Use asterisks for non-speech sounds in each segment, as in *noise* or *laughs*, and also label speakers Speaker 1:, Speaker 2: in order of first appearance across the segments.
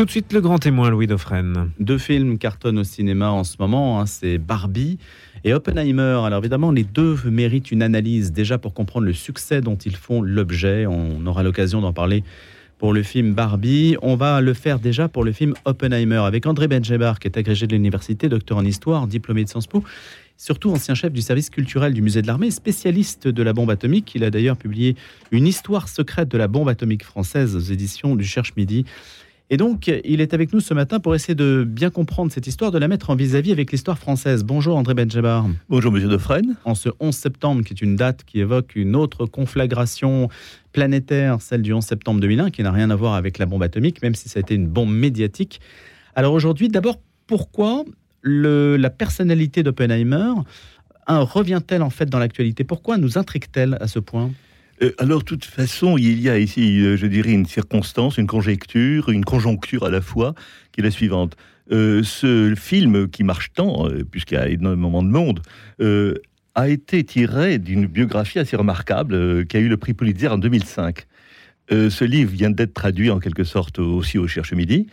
Speaker 1: Tout de suite, le grand témoin, Louis Dauphren.
Speaker 2: Deux films cartonnent au cinéma en ce moment, hein, c'est Barbie et Oppenheimer. Alors évidemment, les deux méritent une analyse déjà pour comprendre le succès dont ils font l'objet. On aura l'occasion d'en parler pour le film Barbie. On va le faire déjà pour le film Oppenheimer avec André Benjebar, qui est agrégé de l'université, docteur en histoire, diplômé de Sciences Po, surtout ancien chef du service culturel du musée de l'armée, spécialiste de la bombe atomique. Il a d'ailleurs publié Une histoire secrète de la bombe atomique française aux éditions du Cherche Midi. Et donc, il est avec nous ce matin pour essayer de bien comprendre cette histoire, de la mettre en vis-à-vis avec l'histoire française. Bonjour André Benjabar.
Speaker 3: Bonjour Monsieur Defresne.
Speaker 2: En ce 11 septembre, qui est une date qui évoque une autre conflagration planétaire, celle du 11 septembre 2001, qui n'a rien à voir avec la bombe atomique, même si ça a été une bombe médiatique. Alors aujourd'hui, d'abord, pourquoi le, la personnalité d'Oppenheimer revient-elle en fait dans l'actualité? Pourquoi nous intrigue-t-elle à ce point?
Speaker 3: Euh, alors, de toute façon, il y a ici, euh, je dirais, une circonstance, une conjecture, une conjoncture à la fois, qui est la suivante. Euh, ce film qui marche tant, puisqu'il y a énormément de monde, a été tiré d'une biographie assez remarquable qui a eu le prix Pulitzer en 2005. ce livre vient d'être traduit en quelque sorte aussi au Cherche Midi.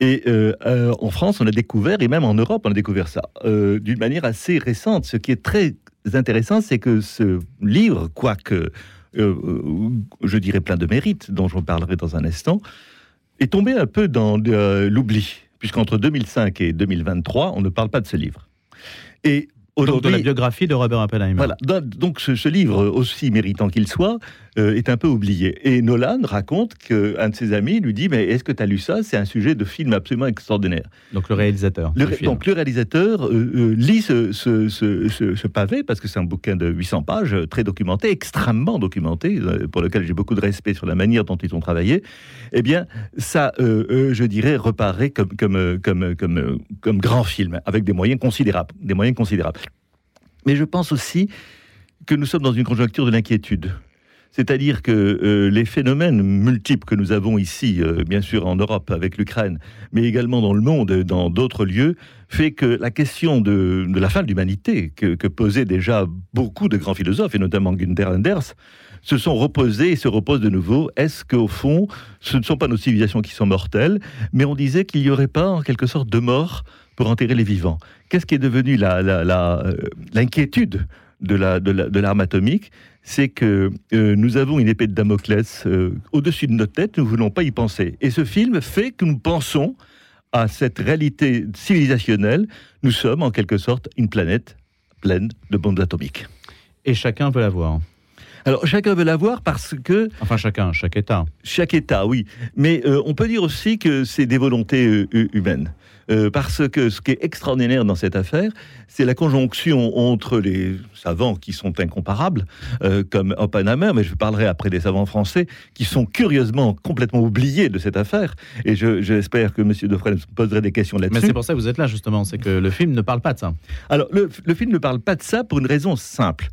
Speaker 3: Et en France, on a découvert, et même en Europe, on a découvert ça d'une manière assez récente. Ce qui est très intéressant, c'est que ce livre, quoique je dirais plein de mérites, dont je parlerai dans un instant, est tombé un peu dans euh, l'oubli, puisqu'entre 2005 et 2023, on ne parle pas de ce livre.
Speaker 2: Et donc de la biographie de Robert Oppenheimer.
Speaker 3: Voilà. Donc ce, livre, aussi méritant qu'il soit, euh, est un peu oublié. Et Nolan raconte qu'un de ses amis lui dit Mais est-ce que tu as lu ça? C'est un sujet de film absolument extraordinaire.
Speaker 2: Donc le réalisateur.
Speaker 3: donc le réalisateur euh, euh, lit ce, ce, pavé, parce que c'est un bouquin de 800 pages, très documenté, extrêmement documenté, pour lequel j'ai beaucoup de respect sur la manière dont ils ont travaillé. Eh bien, ça, je dirais, reparaît comme, comme, comme, comme, comme grand film, avec des moyens considérables. Des moyens considérables. Mais je pense aussi que nous sommes dans une conjoncture de l'inquiétude. C'est-à-dire que euh, les phénomènes multiples que nous avons ici, euh, bien sûr en Europe avec l'Ukraine, mais également dans le monde, dans d'autres lieux, fait que la question de, la fin de l'humanité, que, posaient déjà beaucoup de grands philosophes, et notamment Günther Anders, se sont reposés et se reposent de nouveau. Est-ce qu'au fond, ce ne sont pas nos civilisations qui sont mortelles, mais on disait qu'il n'y aurait pas en quelque sorte de mort pour enterrer les vivants Qu'est-ce qui est devenu euh, l'inquiétude de l'arme atomique? C'est que euh, nous avons une épée de Damoclès euh, au-dessus de notre tête, nous ne voulons pas y penser. Et ce film fait que nous pensons à cette réalité civilisationnelle. Nous sommes en quelque sorte une planète pleine de bombes atomiques.
Speaker 2: Et chacun veut la voir.
Speaker 3: Alors chacun veut la voir parce que...
Speaker 2: Enfin chacun, chaque État.
Speaker 3: Chaque État, oui. Mais euh, on peut dire aussi que c'est des volontés humaines. Euh, parce que ce qui est extraordinaire dans cette affaire, c'est la conjonction entre les savants qui sont incomparables, euh, comme Oppenheimer, mais je parlerai après des savants français, qui sont curieusement complètement oubliés de cette affaire. Et j'espère que M. Defresne poserait des questions là-dessus.
Speaker 2: Mais c'est pour ça que vous êtes là, justement, c'est que le film ne parle pas de ça.
Speaker 3: Alors, le, le film ne parle pas de ça pour une raison simple.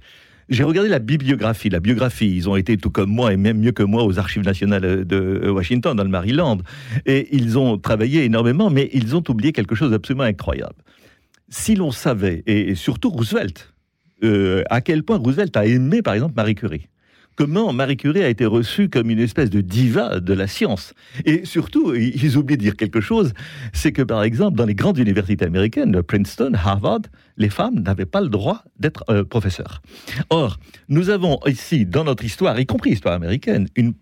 Speaker 3: J'ai regardé la bibliographie. La biographie, ils ont été tout comme moi et même mieux que moi aux archives nationales de Washington, dans le Maryland. Et ils ont travaillé énormément, mais ils ont oublié quelque chose d'absolument incroyable. Si l'on savait, et surtout Roosevelt, euh, à quel point Roosevelt a aimé, par exemple, Marie Curie comment Marie Curie a été reçue comme une espèce de diva de la science. Et surtout, ils oublient de dire quelque chose, c'est que par exemple, dans les grandes universités américaines, Princeton, Harvard, les femmes n'avaient pas le droit d'être euh, professeurs. Or, nous avons ici, dans notre histoire, y compris l'histoire américaine, une,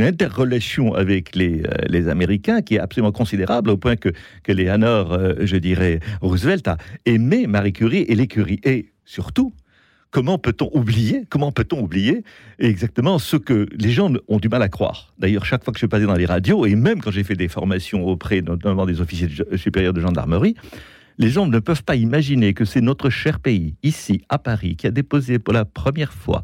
Speaker 3: interrelation avec les, euh, les, Américains qui est absolument considérable, au point que, que euh, je dirais, Roosevelt a aimé Marie Curie et les Curie. Et surtout, comment peut-on oublier Comment peut-on oublier exactement ce que les gens ont du mal à croire? D'ailleurs, chaque fois que je suis passé dans les radios, et même quand j'ai fait des formations auprès notamment des officiers supérieurs de gendarmerie, les gens ne peuvent pas imaginer que c'est notre cher pays, ici, à Paris, qui a déposé pour la première fois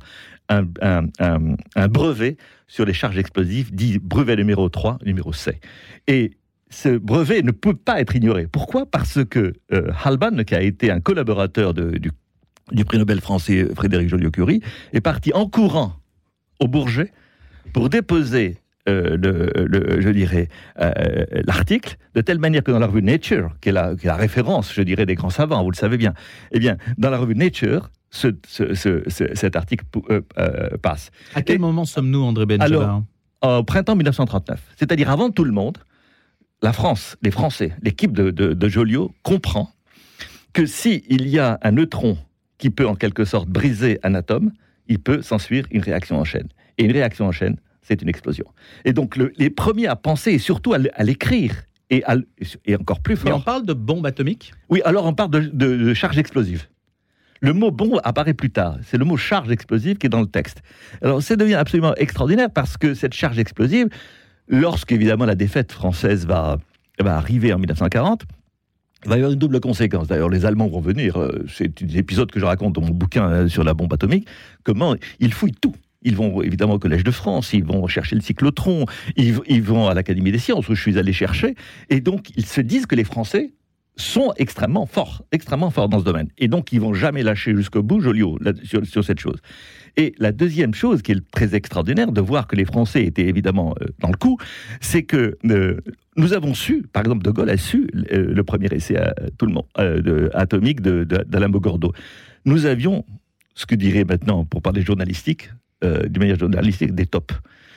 Speaker 3: un, brevet sur les charges explosives, dit brevet numéro 3, numéro C. Et ce brevet ne peut pas être ignoré. Pourquoi? Parce que euh, Halban, qui a été un collaborateur du du prix Nobel français Frédéric Joliot-Curie, est parti en courant au Bourget pour déposer euh, le, je dirais, euh, l'article, de telle manière que dans la revue Nature, qui est la, référence, je dirais, des grands savants, vous le savez bien, eh bien, dans la revue Nature, cet article euh, passe.
Speaker 2: À quel moment sommes-nous, André Benjamin
Speaker 3: Alors, au printemps 1939, c'est-à-dire avant tout le monde, la France, les Français, l'équipe de, de, Joliot comprend que s'il il y a un neutron qui peut en quelque sorte briser un atome, il peut s'ensuivre une réaction en chaîne. Et une réaction en chaîne, c'est une explosion. Et donc les premiers à penser et surtout à l'écrire et, et, encore plus fort.
Speaker 2: Mais on parle de bombe atomique?
Speaker 3: Oui, alors on parle de, de charge explosive. Le mot bombe apparaît plus tard. C'est le mot charge explosive qui est dans le texte. Alors ça devient absolument extraordinaire parce que cette charge explosive, lorsqu'évidemment la défaite française va, va arriver en 1940, il va y avoir une double conséquence. D'ailleurs, les Allemands vont venir. Euh, c'est un épisode que je raconte dans mon bouquin euh, sur la bombe atomique. Comment ils fouillent tout. Ils vont évidemment au Collège de France, ils vont chercher le cyclotron, ils, ils vont à l'Académie des sciences où je suis allé chercher. Et donc, ils se disent que les Français sont extrêmement forts, extrêmement forts dans ce domaine. Et donc, ils vont jamais lâcher jusqu'au bout Joliot sur, sur, cette chose. Et la deuxième chose qui est très extraordinaire de voir que les Français étaient évidemment euh, dans le coup, c'est que euh, nous avons su, par exemple, De Gaulle a su euh, le premier essai à, tout le monde, de, atomique d'Alain Bogordo. Nous avions, ce que dirait maintenant, pour parler journalistique, d'une manière journalistique, des tops.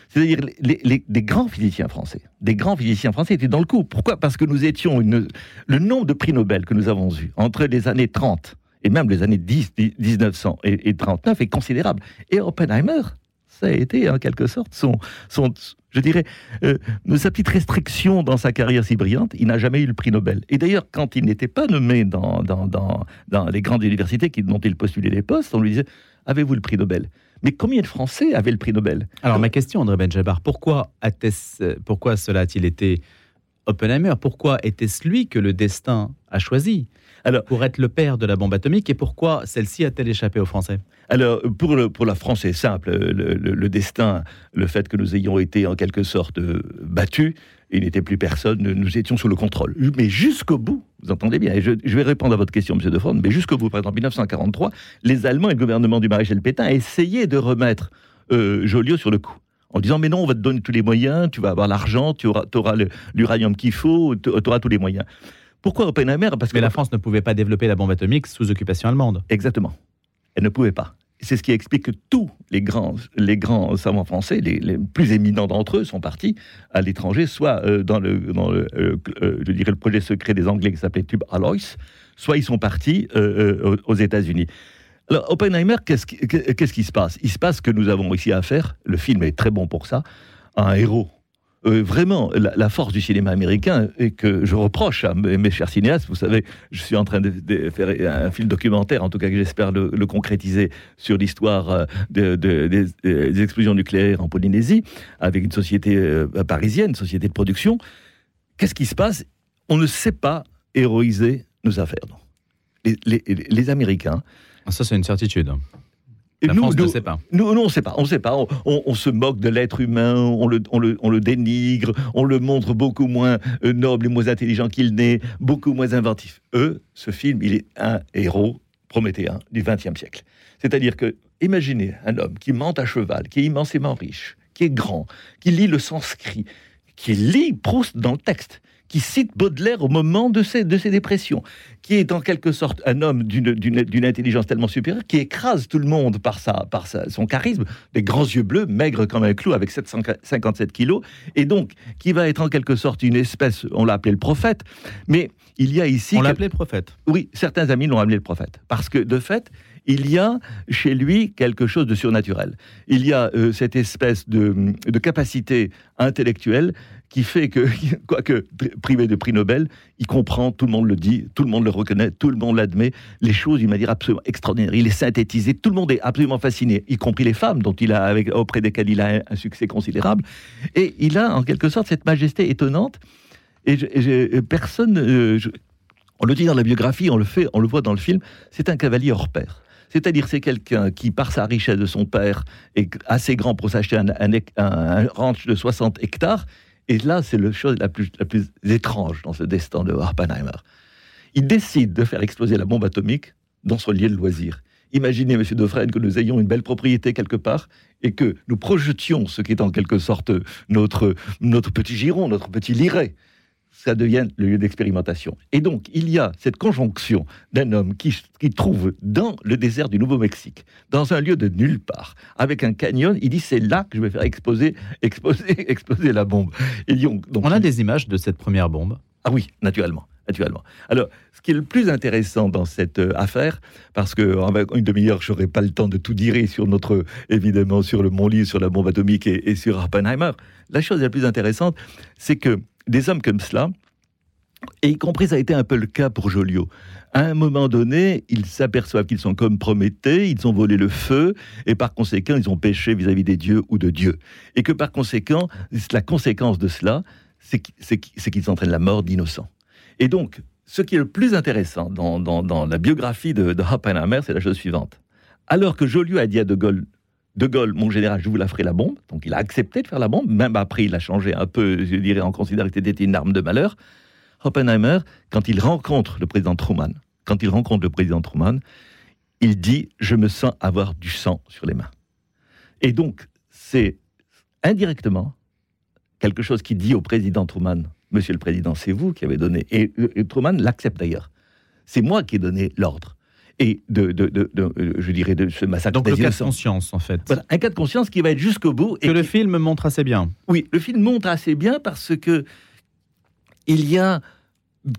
Speaker 3: C'est-à-dire les, grands physiciens français, des grands physiciens français étaient dans le coup. Pourquoi? Parce que nous étions une, le nombre de prix Nobel que nous avons eu entre les années 30 et même les années 10, 1900 et, 39 est considérable. Et Oppenheimer, ça a été en quelque sorte son, son je dirais, euh, sa petite restriction dans sa carrière si brillante, il n'a jamais eu le prix Nobel. Et d'ailleurs, quand il n'était pas nommé dans, dans, dans, dans les grandes universités qui, dont il postulait les postes, on lui disait Avez-vous le prix Nobel? Mais combien de Français avaient le prix Nobel?
Speaker 2: Alors, ma question, André Benjabar, pourquoi, pourquoi cela a-t-il été Oppenheimer Pourquoi était-ce lui que le destin a choisi alors, pour être le père de la bombe atomique et pourquoi celle-ci a-t-elle échappé aux Français?
Speaker 3: Alors, pour, le, pour la France, c'est simple. Le, destin, le fait que nous ayons été en quelque sorte euh, il n'était plus personne, nous étions sous le contrôle. Mais jusqu'au bout, vous entendez bien, et je, vais répondre à votre question, M. De mais jusqu'au bout, par exemple, en 1943, les Allemands et le gouvernement du maréchal Pétain essayaient de remettre euh, Joliot sur le coup en disant mais non, on va te donner tous les moyens, tu vas avoir l'argent, tu auras, auras l'uranium qu'il faut, tu auras tous les moyens. Pourquoi Oppenheimer?
Speaker 2: Parce que la France ne pouvait pas développer la bombe atomique sous occupation allemande.
Speaker 3: Exactement. Elle ne pouvait pas. C'est ce qui explique que tous les grands, les grands savants français, les, plus éminents d'entre eux, sont partis à l'étranger, soit euh, dans, le, euh, euh, je dirais le projet secret des Anglais qui s'appelait Tube Alloys, soit ils sont partis aux États-Unis. Alors, Oppenheimer, qu'est-ce qui, qui se passe? Il se passe que nous avons ici à faire, le film est très bon pour ça, un héros euh, vraiment la, force du cinéma américain et que je reproche à mes, chers cinéastes. Vous savez, je suis en train de, faire un film documentaire, en tout cas que j'espère le, concrétiser sur l'histoire euh, des, explosions nucléaires en Polynésie, avec une société euh, parisienne, une société de production. Qu'est-ce qui se passe? On ne sait pas héroïser nos affaires. Les, Américains.
Speaker 2: Ah, ça, c'est une certitude. La nous, France ne sait pas.
Speaker 3: Nous, on ne sait pas. On sait pas. On, se moque de l'être humain, on le, on, le, dénigre, on le montre beaucoup moins euh, noble et moins intelligent qu'il n'est, beaucoup moins inventif. Eux, ce film, il est un héros prométhéen du XXe siècle. C'est-à-dire que, imaginez un homme qui monte à cheval, qui est immensément riche, qui est grand, qui lit le sanskrit, qui lit Proust dans le texte, qui cite Baudelaire au moment de ses, de ses dépressions, qui est en quelque sorte un homme d'une intelligence tellement supérieure, qui écrase tout le monde par, sa, par son charisme, des grands yeux bleus, maigre comme un clou, avec 757 kilos, et donc qui va être en quelque sorte une espèce, on l'a appelé le prophète, mais il y a ici...
Speaker 2: On l'appelait prophète
Speaker 3: Oui, certains amis l'ont appelé le prophète, parce que de fait, il y a chez lui quelque chose de surnaturel. Il y a euh, cette espèce de, de, capacité intellectuelle qui fait que, *laughs* quoique privé de prix Nobel, il comprend, tout le monde le dit, tout le monde le reconnaît, tout le monde l'admet, les choses d'une manière absolument extraordinaire. Il est synthétisé, tout le monde est absolument fasciné, y compris les femmes dont il a, auprès desquelles il a un, succès considérable. Et il a en quelque sorte cette majesté étonnante. Et, personne, euh, on le dit dans la biographie, on le fait, on le voit dans le film, c'est un cavalier hors pair. C'est-à-dire c'est quelqu'un qui, par sa richesse de son père, est assez grand pour s'acheter un, ranch de 60 hectares, et là, c'est la chose la plus, étrange dans ce destin de Oppenheimer. Il décide de faire exploser la bombe atomique dans son lieu de loisir. Imaginez, Monsieur Dufresne, que nous ayons une belle propriété quelque part et que nous projetions ce qui est en quelque sorte notre, notre petit giron, notre petit liret, ça devient le lieu d'expérimentation. Et donc, il y a cette conjonction d'un homme qui, qui trouve dans le désert du Nouveau-Mexique, dans un lieu de nulle part, avec un canyon, il dit c'est là que je vais faire exploser, exploser, *laughs* exploser la bombe. Et donc,
Speaker 2: On a des images de cette première bombe
Speaker 3: Ah oui, naturellement. Naturellement. Alors, ce qui est le plus intéressant dans cette euh, affaire, parce que en une demi-heure, je n'aurai pas le temps de tout dire sur notre, évidemment, sur le Mont sur la bombe atomique et, et sur Oppenheimer. La chose la plus intéressante, c'est que des hommes comme cela, et y compris ça a été un peu le cas pour Joliot. À un moment donné, ils s'aperçoivent qu'ils sont comme Prométhée, ils ont volé le feu, et par conséquent, ils ont péché vis-à-vis des dieux ou de Dieu. Et que par conséquent, la conséquence de cela, c'est qu'ils entraînent la mort d'innocents. Et donc, ce qui est le plus intéressant dans, la biographie de, de Oppenheimer, c'est la chose suivante. Alors que Joliot a dit à De Gaulle, de Gaulle, mon général, je vous la ferai la bombe. Donc il a accepté de faire la bombe. Même après, il a changé un peu, je dirais, en considérant que c'était une arme de malheur. Oppenheimer, quand il rencontre le président Truman, quand il rencontre le président Truman, il dit Je me sens avoir du sang sur les mains. Et donc, c'est indirectement quelque chose qu'il dit au président Truman Monsieur le président, c'est vous qui avez donné. Et, et Truman l'accepte d'ailleurs. C'est moi qui ai donné l'ordre et de, de, euh, je dirais, de ce massacre.
Speaker 2: Donc le cas de conscience, en fait.
Speaker 3: Voilà, un cas de conscience qui va être jusqu'au bout.
Speaker 2: Et que le film montre assez bien.
Speaker 3: Oui, le film montre assez bien parce que il y a,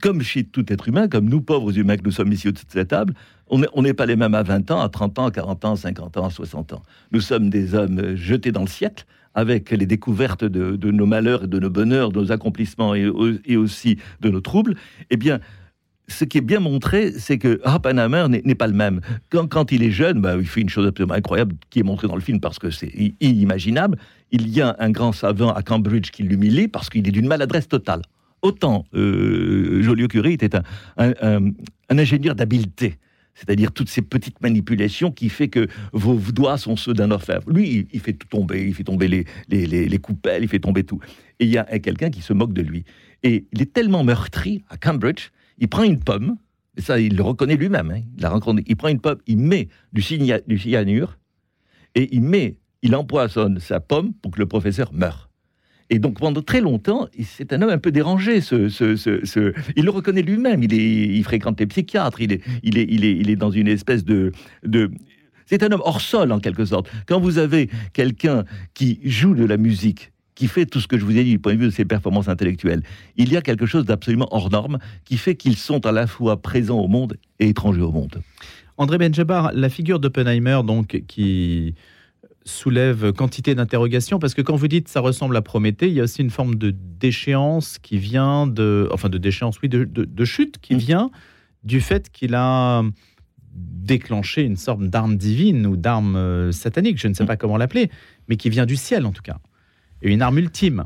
Speaker 3: comme chez tout être humain, comme nous pauvres humains que nous sommes ici autour de cette table, on n'est pas les mêmes à 20 ans, à 30 ans, à 40 ans, à 50 ans, à 60 ans. Nous sommes des hommes jetés dans le siècle avec les découvertes de, nos malheurs et de nos bonheurs, de nos accomplissements et, et aussi de nos troubles, eh bien, ce qui est bien montré, c'est que Oppenheimer n'est pas le même. Quand, il est jeune, bah, il fait une chose absolument incroyable qui est montrée dans le film parce que c'est inimaginable. Il y a un grand savant à Cambridge qui l'humilie parce qu'il est d'une maladresse totale. Autant euh, Joliot-Curie était un, ingénieur d'habileté c'est-à-dire toutes ces petites manipulations qui fait que vos doigts sont ceux d'un orfèvre. Lui, il, fait tout tomber, il fait tomber les, les, les, coupelles, il fait tomber tout. Et il y a quelqu'un qui se moque de lui. Et il est tellement meurtri à Cambridge il prend une pomme, ça, il le reconnaît lui-même, hein, il, il prend une pomme, il met du, cyanure, et il met, il empoisonne sa pomme pour que le professeur meure. Et donc pendant très longtemps, c'est un homme un peu dérangé. Il le reconnaît lui-même. Il, fréquente les psychiatres. Il est, dans une espèce de c'est un homme hors sol en quelque sorte. Quand vous avez quelqu'un qui joue de la musique qui fait tout ce que je vous ai dit du point de vue de ses performances intellectuelles. Il y a quelque chose d'absolument hors norme qui fait qu'ils sont à la fois présents au monde et étrangers au monde.
Speaker 2: André Benjabar, la figure d'Oppenheimer, donc, qui soulève quantité d'interrogations, parce que quand vous dites ça ressemble à Prométhée, il y a aussi une forme de déchéance qui vient de... Enfin, de déchéance, oui, de, chute qui mm. vient du fait qu'il a déclenché une sorte d'arme divine ou d'arme euh, satanique, je ne sais mm. pas comment l'appeler, mais qui vient du ciel en tout cas et une arme ultime.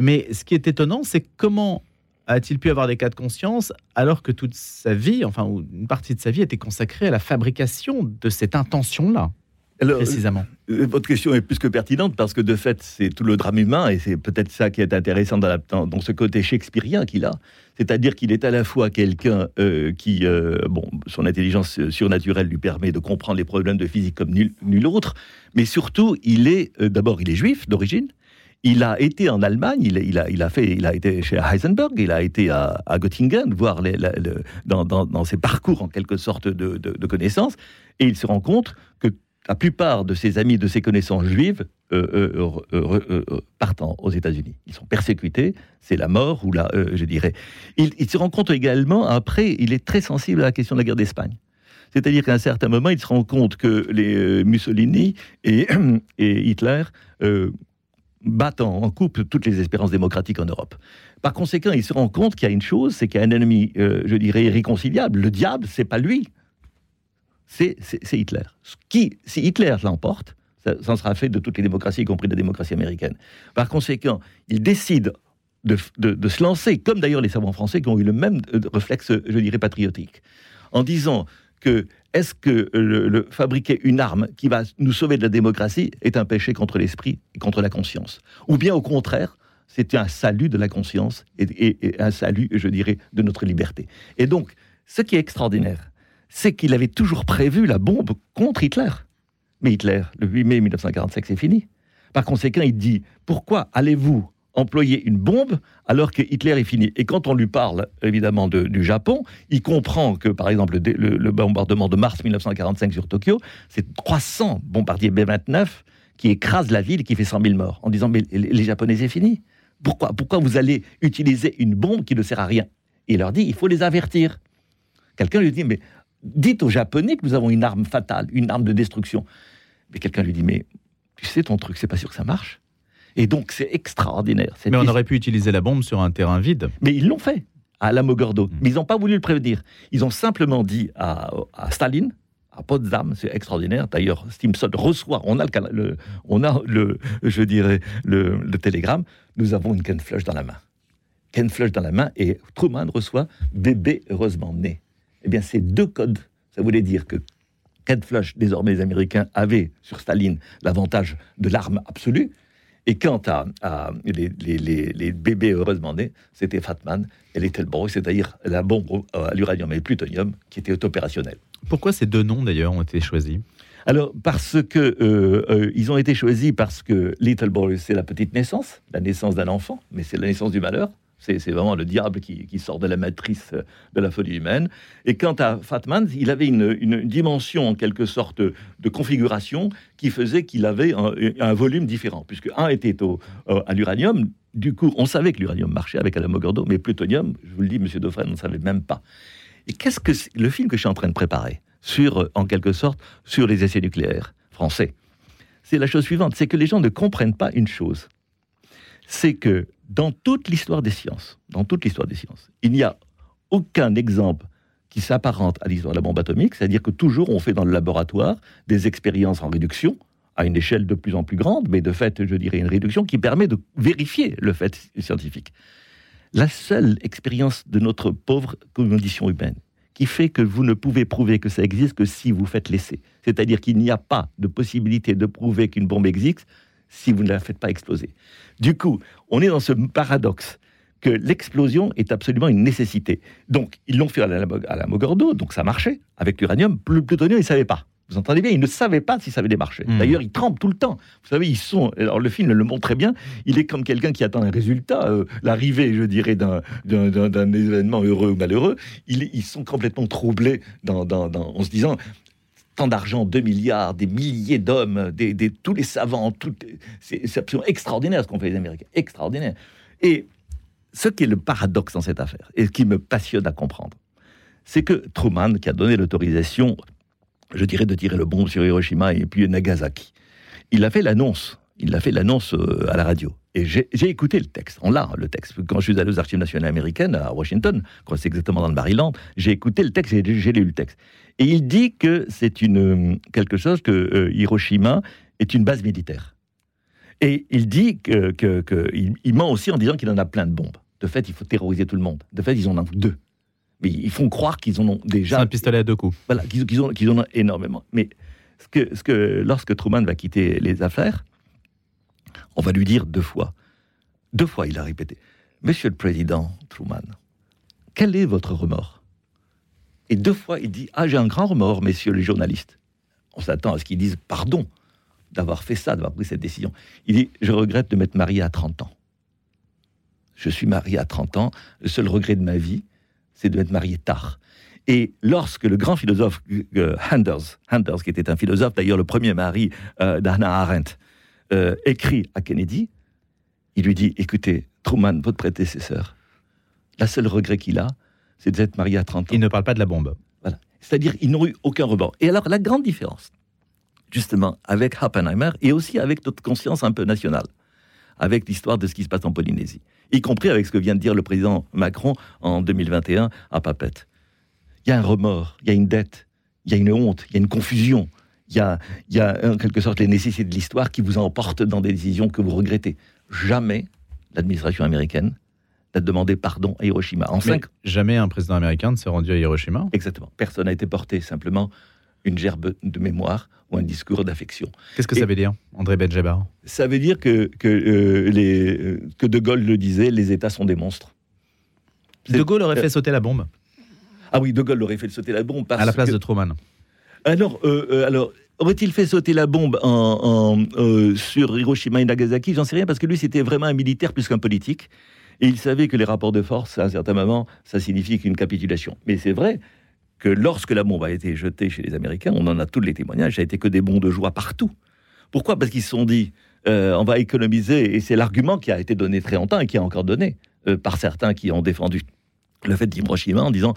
Speaker 2: Mais ce qui est étonnant, c'est comment a-t-il pu avoir des cas de conscience alors que toute sa vie, enfin une partie de sa vie, était consacrée à la fabrication de cette intention-là précisément?
Speaker 3: euh, Votre question est plus que pertinente parce que de fait, c'est tout le drame humain et c'est peut-être ça qui est intéressant dans, dans, ce côté shakespearien qu'il a. C'est-à-dire qu'il est à la fois quelqu'un euh, qui, euh, bon, son intelligence surnaturelle lui permet de comprendre les problèmes de physique comme nul, nul autre, mais surtout, il est, d'abord, il est juif d'origine, il a été en Allemagne, il, a, fait, il a été chez Heisenberg, il a été à, Göttingen, voir dans, ses parcours en quelque sorte de, connaissances, et il se rend compte que la plupart de ses amis, de ses connaissances juives, euh, euh, euh, partent aux États-Unis. Ils sont persécutés, c'est la mort, ou la, je dirais. Il, se rend compte également, après, il est très sensible à la question de la guerre d'Espagne. C'est-à-dire qu'à un certain moment, il se rend compte que Mussolini et *clears throat* Hitler battent en, coupe toutes les espérances démocratiques en Europe. Par conséquent, il se rend compte qu'il y a une chose, c'est qu'il y a un ennemi, euh, je dirais, irréconciliable. Le diable, c'est pas lui, c'est Hitler. Qui, si Hitler l'emporte, ça, ça, sera fait de toutes les démocraties, y compris de la démocratie américaine. Par conséquent, il décide de, de se lancer, comme d'ailleurs les savants français qui ont eu le même euh, réflexe, je dirais, patriotique, en disant que est-ce que fabriquer une arme qui va nous sauver de la démocratie est un péché contre l'esprit et contre la conscience Ou bien au contraire, c'est un salut de la conscience et, un salut, je dirais, de notre liberté. Et donc, ce qui est extraordinaire, c'est qu'il avait toujours prévu la bombe contre Hitler. Mais Hitler, le 8 mai 1945, c'est fini. Par conséquent, il dit, pourquoi allez-vous employer une bombe alors que Hitler est fini. Et quand on lui parle évidemment de- du Japon, il comprend que par exemple le, bombardement de mars 1945 sur Tokyo, c'est 300 bombardiers B-29 qui écrasent la ville qui fait 100 000 morts en disant mais les, Japonais c'est fini. Pourquoi, pourquoi vous allez utiliser une bombe qui ne sert à rien? Il leur dit il faut les avertir. Quelqu'un lui dit mais dites aux Japonais que nous avons une arme fatale, une arme de destruction. Mais quelqu'un lui dit mais tu sais ton truc, c'est pas sûr que ça marche. Et donc c'est extraordinaire.
Speaker 2: Mais on aurait pu utiliser la bombe sur un terrain vide.
Speaker 3: mais ils l'ont fait à Lamogordo.
Speaker 2: Mm.
Speaker 3: Mais ils n'ont pas voulu le prévenir. Ils ont simplement dit à, à Staline, à Potsdam, c'est extraordinaire. D'ailleurs, Stimson reçoit, on a le, on a le, je dirais, le, le télégramme. Nous avons une Ken Flush dans la main. Ken Flush dans la main et Truman reçoit bébé heureusement né. Eh bien, ces deux codes, ça voulait dire que Ken Flush, désormais les Américains, avaient sur Staline l'avantage de l'arme absolue. Et quant à, à les, les- les- les bébés heureusement nés, c'était Fatman et Little Boy, c'est-à-dire la bombe au- à l'uranium et le plutonium qui était opérationnelle.
Speaker 2: Pourquoi ces deux noms d'ailleurs ont été choisis?
Speaker 3: Alors, parce que euh, euh, ils ont été choisis parce que Little Boy, c'est la petite naissance, la naissance d'un enfant, mais c'est la naissance du malheur. C'est vraiment le diable qui, sort de la matrice euh, de la folie humaine. Et quant à Fatman, il avait une, dimension en quelque sorte de configuration qui faisait qu'il avait un, volume différent, puisque un était au, euh, à l'uranium. Du coup, on savait que l'uranium marchait avec Alamogordo, mais plutonium, je vous le dis, Monsieur Dauphren, on ne savait même pas. Et qu'est-ce que le film que je suis en train de préparer sur, euh, en quelque sorte, sur les essais nucléaires français C'est la chose suivante, c'est que les gens ne comprennent pas une chose. C'est que dans toute l'histoire des sciences, dans toute l'histoire des sciences, il n'y a aucun exemple qui s'apparente à l'histoire de la bombe atomique, c'est-à-dire que toujours on fait dans le laboratoire des expériences en réduction à une échelle de plus en plus grande, mais de fait, je dirais, une réduction qui permet de vérifier le fait scientifique. La seule expérience de notre pauvre condition humaine qui fait que vous ne pouvez prouver que ça existe que si vous faites l'essai. C'est-à-dire qu'il n'y a pas de possibilité de prouver qu'une bombe existe si vous ne la faites pas exploser. Du coup, on est dans ce paradoxe que l'explosion est absolument une nécessité. Donc, ils l'ont fait à la, à la Mogordo, donc ça marchait. Avec l'uranium, le plutonium, ils ne savaient pas. Vous entendez bien, ils ne savaient pas si ça allait marcher.
Speaker 2: Mhm.
Speaker 3: D'ailleurs, ils tremblent tout le temps. Vous savez, ils sont. Alors, le film le montre très bien. Il est comme quelqu'un qui attend un résultat, euh, l'arrivée, je dirais, d'un, événement heureux ou malheureux. Ils, ils sont complètement troublés dans, dans- dans- en se disant tant d'argent, 2 milliards, des milliers d'hommes, des, tous les savants, c'est absolument extraordinaire ce qu'ont fait les Américains. Extraordinaire. Et ce qui est le paradoxe dans cette affaire, et ce qui me passionne à comprendre, c'est que Truman, qui a donné l'autorisation, je dirais, de tirer le bombe sur Hiroshima et puis Nagasaki, il a fait l'annonce. Il a fait l'annonce euh, à la radio. Et j'ai écouté le texte. On l'a, le texte. Quand je suis allé aux archives nationales américaines à Washington, quand c'est exactement dans le Maryland, j'ai écouté le texte et j'ai lu le texte. Et il dit que c'est une quelque chose que euh, Hiroshima est une base militaire. Et il dit que, que- que- il, il ment aussi en disant qu'il en a plein de bombes. De fait, il faut terroriser tout le monde. De fait, ils en ont deux. Mais ils font croire qu'ils en ont
Speaker 2: C'est
Speaker 3: déjà
Speaker 2: un pistolet à deux coups.
Speaker 3: voilà, qu'ils qu'ils en ont énormément. Mais ce que, ce que, lorsque Truman va quitter les affaires, on va lui dire deux fois. Deux fois, il a répété Monsieur le Président Truman, quel est votre remords? Et deux fois, il dit Ah, j'ai un grand remords, messieurs les journalistes. On s'attend à ce qu'ils disent Pardon d'avoir fait ça, d'avoir pris cette décision. Il dit Je regrette de m'être marié à 30 ans. Je suis marié à 30 ans. Le seul regret de ma vie, c'est de m'être marié tard. Et lorsque le grand philosophe euh, Anders, qui était un philosophe, d'ailleurs le premier mari euh, d'Hannah Arendt, euh, écrit à Kennedy, il lui dit Écoutez, Truman, votre prédécesseur, la seule regret qu'il a, c'est d'être marié à 30 ans.
Speaker 2: Il ne parle pas de la bombe.
Speaker 3: Voilà. C'est-à-dire, ils n'ont eu aucun rebord. Et alors, la grande différence, justement, avec Oppenheimer et aussi avec notre conscience un peu nationale, avec l'histoire de ce qui se passe en Polynésie, y compris avec ce que vient de dire le président Macron en 2021 à Papette. Il y a un remords, il y a une dette, il y a une honte, il y a une confusion, il y a, y a en quelque sorte les nécessités de l'histoire qui vous emportent dans des décisions que vous regrettez. Jamais l'administration américaine n'a demandé pardon à Hiroshima. En cinq
Speaker 2: jamais un président américain ne s'est rendu à Hiroshima.
Speaker 3: Exactement. Personne n'a été porté, simplement une gerbe de mémoire ou un discours d'affection.
Speaker 2: Qu'est-ce que
Speaker 3: Et-
Speaker 2: ça veut dire, André Benjebar?
Speaker 3: Ça veut dire que, que, euh, les, euh, que De Gaulle le disait, les États sont des monstres.
Speaker 2: De Gaulle aurait
Speaker 3: euh,
Speaker 2: fait sauter la bombe
Speaker 3: Ah oui, De Gaulle aurait fait sauter la bombe parce
Speaker 2: à la place
Speaker 3: que-
Speaker 2: de Truman.
Speaker 3: Alors, euh, euh, alors Aurait-il fait sauter la bombe en, euh, sur Hiroshima et Nagasaki? J'en sais rien, parce que lui, c'était vraiment un militaire plus qu'un politique. Et il savait que les rapports de force, à un certain moment, ça signifie qu'une capitulation. Mais c'est vrai que lorsque la bombe a été jetée chez les Américains, on en a tous les témoignages, ça a été que des bons de joie partout. Pourquoi? Parce qu'ils se sont dit, on va économiser, et c'est l'argument qui a été donné très longtemps et qui est encore donné par certains qui ont défendu le fait d'Hiroshima en disant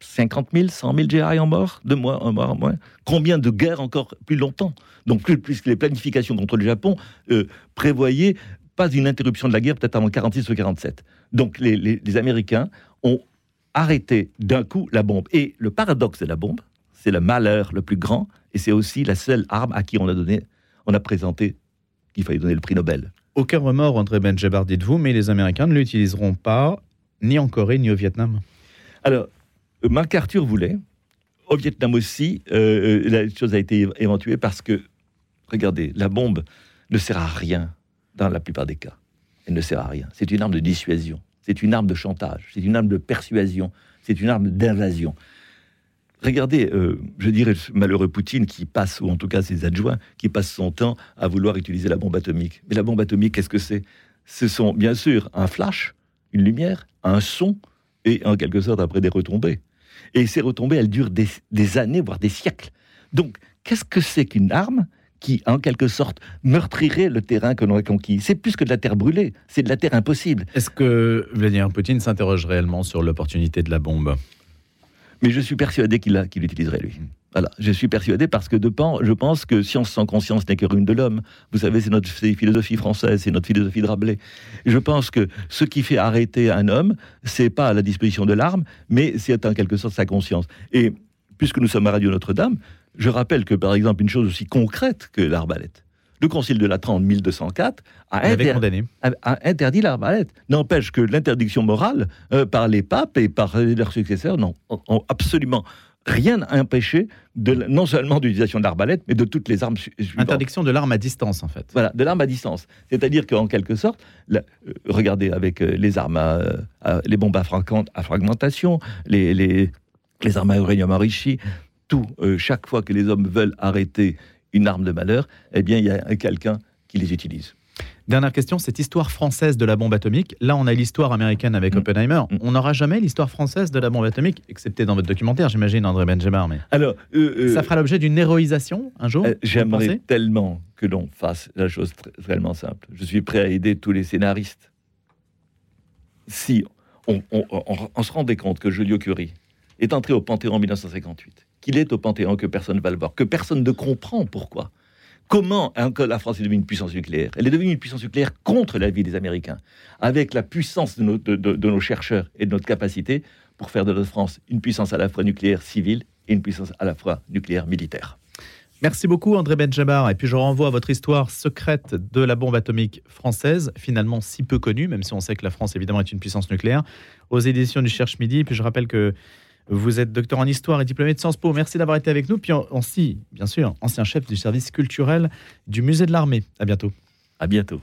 Speaker 3: 50 000, 100 000 GRI en mort, de mois en mort, moins. Combien de guerres encore plus longtemps? Donc, plus les planifications contre le Japon euh, prévoyaient pas une interruption de la guerre, peut-être avant 46 ou 47. Donc, les, les Américains ont arrêté d'un coup la bombe. Et le paradoxe de la bombe, c'est le malheur le plus grand, et c'est aussi la seule arme à qui on a donné, on a présenté qu'il fallait donner le prix Nobel.
Speaker 2: Aucun remords, André Benjabar, dites-vous, mais les Américains ne l'utiliseront pas ni en Corée ni au Vietnam.
Speaker 3: Alors, MacArthur voulait. Au Vietnam aussi, euh, euh, la chose a été éventuée parce que, regardez, la bombe ne sert à rien dans la plupart des cas. Elle ne sert à rien. C'est une arme de dissuasion, c'est une arme de chantage, c'est une arme de persuasion, c'est une arme d'invasion. Regardez, euh, je dirais, malheureux Poutine qui passe, ou en tout cas ses adjoints, qui passent son temps à vouloir utiliser la bombe atomique. Mais la bombe atomique, qu'est-ce que c'est? Ce sont bien sûr un flash, une lumière, un son, et en quelque sorte après des retombées. Et ces retombées, elles durent des, années, voire des siècles. Donc, qu'est-ce que c'est qu'une arme qui, en quelque sorte, meurtrirait le terrain que l'on a conquis? C'est plus que de la terre brûlée, c'est de la terre impossible.
Speaker 2: Est-ce que Vladimir Poutine s'interroge réellement sur l'opportunité de la bombe?
Speaker 3: Mais je suis persuadé qu'il l'utiliserait, lui. Voilà, je suis persuadé parce que de pan, je pense que science sans conscience n'est que ruine de l'homme. Vous savez, c'est notre philosophie française, c'est notre philosophie de Rabelais. je pense que ce qui fait arrêter un homme, c'est pas la disposition de l'arme, mais c'est en quelque sorte sa conscience. Et puisque nous sommes à Radio Notre-Dame, je rappelle que par exemple une chose aussi concrète que l'arbalète. Le Concile de Latran en 1204 a, interdit l'arbalète. N'empêche que l'interdiction morale euh, par les papes et par leurs successeurs n'ont absolument rien n'a empêché de, non seulement d'utilisation de l'arbalète, mais de toutes les armes
Speaker 2: Interdiction de l'arme à distance, en fait.
Speaker 3: Voilà, de l'arme à distance. C'est-à-dire qu'en quelque sorte, euh, regardez avec euh, les armes, à, les bombes à, fragmentation, les, les, les, armes à uranium enrichi, tout, euh, chaque fois que les hommes veulent arrêter une arme de malheur, eh bien, il y a quelqu'un qui les utilise.
Speaker 2: Dernière question, cette histoire française de la bombe atomique. Là, on a l'histoire américaine avec mm. Oppenheimer. Mm. On n'aura jamais l'histoire française de la bombe atomique, excepté dans votre documentaire, j'imagine, André Benjamin. Mais
Speaker 3: alors,
Speaker 2: euh, euh, ça fera l'objet d'une héroïsation un jour. Euh,
Speaker 3: j'aimerais tellement que l'on fasse la chose réellement simple. Je suis prêt à aider tous les scénaristes. Si on, se rendait compte que Julio Curie est entré au Panthéon en 1958, qu'il est au Panthéon, que personne ne va le voir, que personne ne comprend pourquoi. Comment la France est devenue une puissance nucléaire? Elle est devenue une puissance nucléaire contre la vie des Américains, avec la puissance de nos, de nos, chercheurs et de notre capacité pour faire de notre France une puissance à la fois nucléaire civile et une puissance à la fois nucléaire militaire.
Speaker 2: Merci beaucoup André Benjabar. Et puis je renvoie à votre histoire secrète de la bombe atomique française, finalement si peu connue, même si on sait que la France évidemment est une puissance nucléaire, aux éditions du Cherche Midi. Et puis je rappelle que vous êtes docteur en histoire et diplômé de Sciences Po. Merci d'avoir été avec nous. Puis aussi, bien sûr, ancien chef du service culturel du musée de l'armée. À bientôt.
Speaker 3: À bientôt.